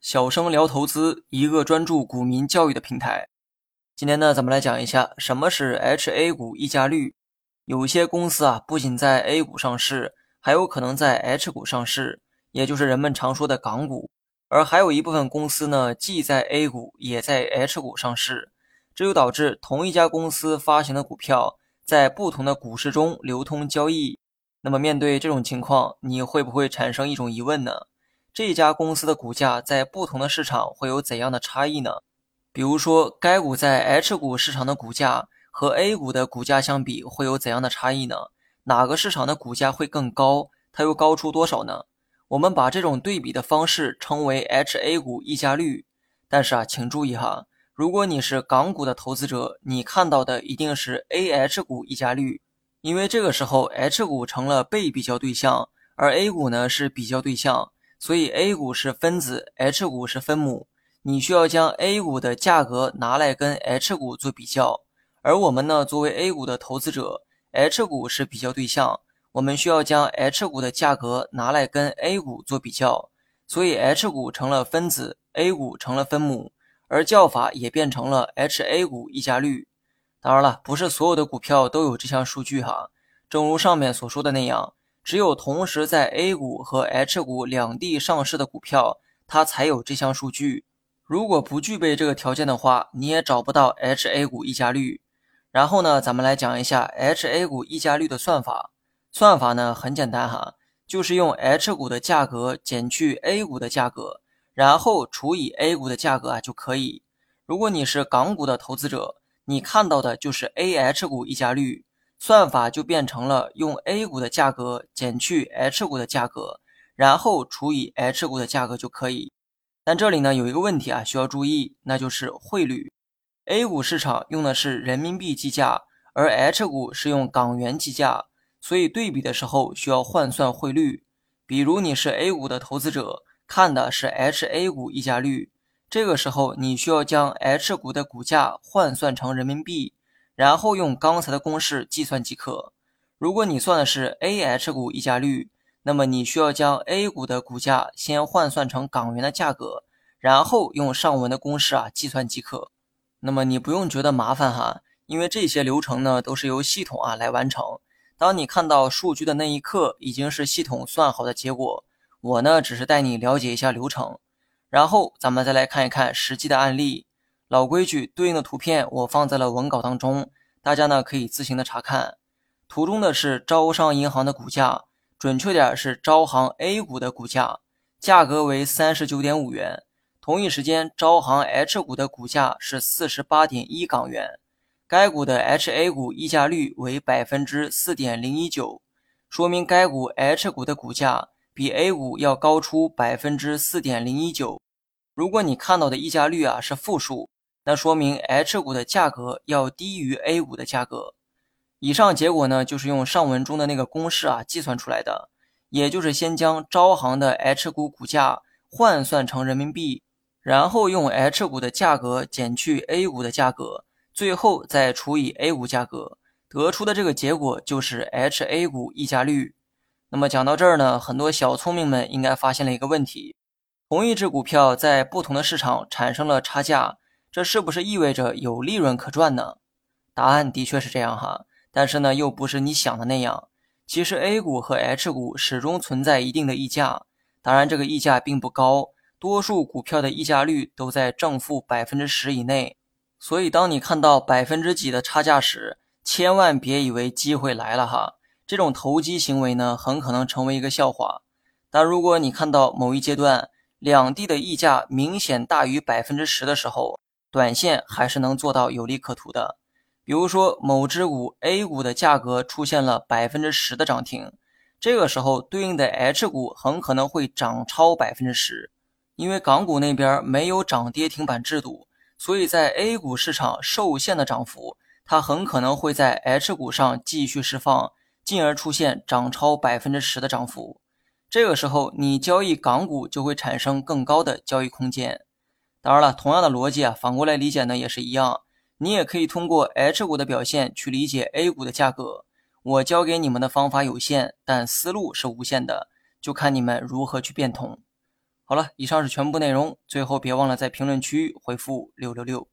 小生聊投资，一个专注股民教育的平台。今天呢，咱们来讲一下什么是 H A 股溢价率。有些公司啊，不仅在 A 股上市，还有可能在 H 股上市，也就是人们常说的港股。而还有一部分公司呢，既在 A 股，也在 H 股上市，这就导致同一家公司发行的股票在不同的股市中流通交易。那么面对这种情况，你会不会产生一种疑问呢？这家公司的股价在不同的市场会有怎样的差异呢？比如说，该股在 H 股市场的股价和 A 股的股价相比会有怎样的差异呢？哪个市场的股价会更高？它又高出多少呢？我们把这种对比的方式称为 H A 股溢价率。但是啊，请注意哈，如果你是港股的投资者，你看到的一定是 A H 股溢价率。因为这个时候，H 股成了被比较对象，而 A 股呢是比较对象，所以 A 股是分子，H 股是分母。你需要将 A 股的价格拿来跟 H 股做比较，而我们呢，作为 A 股的投资者，H 股是比较对象，我们需要将 H 股的价格拿来跟 A 股做比较，所以 H 股成了分子，A 股成了分母，而叫法也变成了 H A 股溢价率。当然了，不是所有的股票都有这项数据哈。正如上面所说的那样，只有同时在 A 股和 H 股两地上市的股票，它才有这项数据。如果不具备这个条件的话，你也找不到 H A 股溢价率。然后呢，咱们来讲一下 H A 股溢价率的算法。算法呢很简单哈，就是用 H 股的价格减去 A 股的价格，然后除以 A 股的价格啊就可以。如果你是港股的投资者，你看到的就是 A H 股溢价率，算法就变成了用 A 股的价格减去 H 股的价格，然后除以 H 股的价格就可以。但这里呢有一个问题啊需要注意，那就是汇率。A 股市场用的是人民币计价，而 H 股是用港元计价，所以对比的时候需要换算汇率。比如你是 A 股的投资者，看的是 H A 股溢价率。这个时候，你需要将 H 股的股价换算成人民币，然后用刚才的公式计算即可。如果你算的是 A H 股溢价率，那么你需要将 A 股的股价先换算成港元的价格，然后用上文的公式啊计算即可。那么你不用觉得麻烦哈，因为这些流程呢都是由系统啊来完成。当你看到数据的那一刻，已经是系统算好的结果。我呢只是带你了解一下流程。然后咱们再来看一看实际的案例。老规矩，对应的图片我放在了文稿当中，大家呢可以自行的查看。图中的是招商银行的股价，准确点是招行 A 股的股价，价格为三十九点五元。同一时间，招行 H 股的股价是四十八点一港元，该股的 HA 股溢价率为百分之四点零一九，说明该股 H 股的股价。比 A 股要高出百分之四点零一九。如果你看到的溢价率啊是负数，那说明 H 股的价格要低于 A 股的价格。以上结果呢，就是用上文中的那个公式啊计算出来的，也就是先将招行的 H 股股价换算成人民币，然后用 H 股的价格减去 A 股的价格，最后再除以 A 股价格，得出的这个结果就是 H A 股溢价率。那么讲到这儿呢，很多小聪明们应该发现了一个问题：同一只股票在不同的市场产生了差价，这是不是意味着有利润可赚呢？答案的确是这样哈，但是呢，又不是你想的那样。其实 A 股和 H 股始终存在一定的溢价，当然这个溢价并不高，多数股票的溢价率都在正负百分之十以内。所以当你看到百分之几的差价时，千万别以为机会来了哈。这种投机行为呢，很可能成为一个笑话。但如果你看到某一阶段两地的溢价明显大于百分之十的时候，短线还是能做到有利可图的。比如说，某只股 A 股的价格出现了百分之十的涨停，这个时候对应的 H 股很可能会涨超百分之十，因为港股那边没有涨跌停板制度，所以在 A 股市场受限的涨幅，它很可能会在 H 股上继续释放。进而出现涨超百分之十的涨幅，这个时候你交易港股就会产生更高的交易空间。当然了，同样的逻辑啊，反过来理解呢也是一样。你也可以通过 H 股的表现去理解 A 股的价格。我教给你们的方法有限，但思路是无限的。就看你们如何去变通。好了，以上是全部内容，最后别忘了在评论区回复六六六。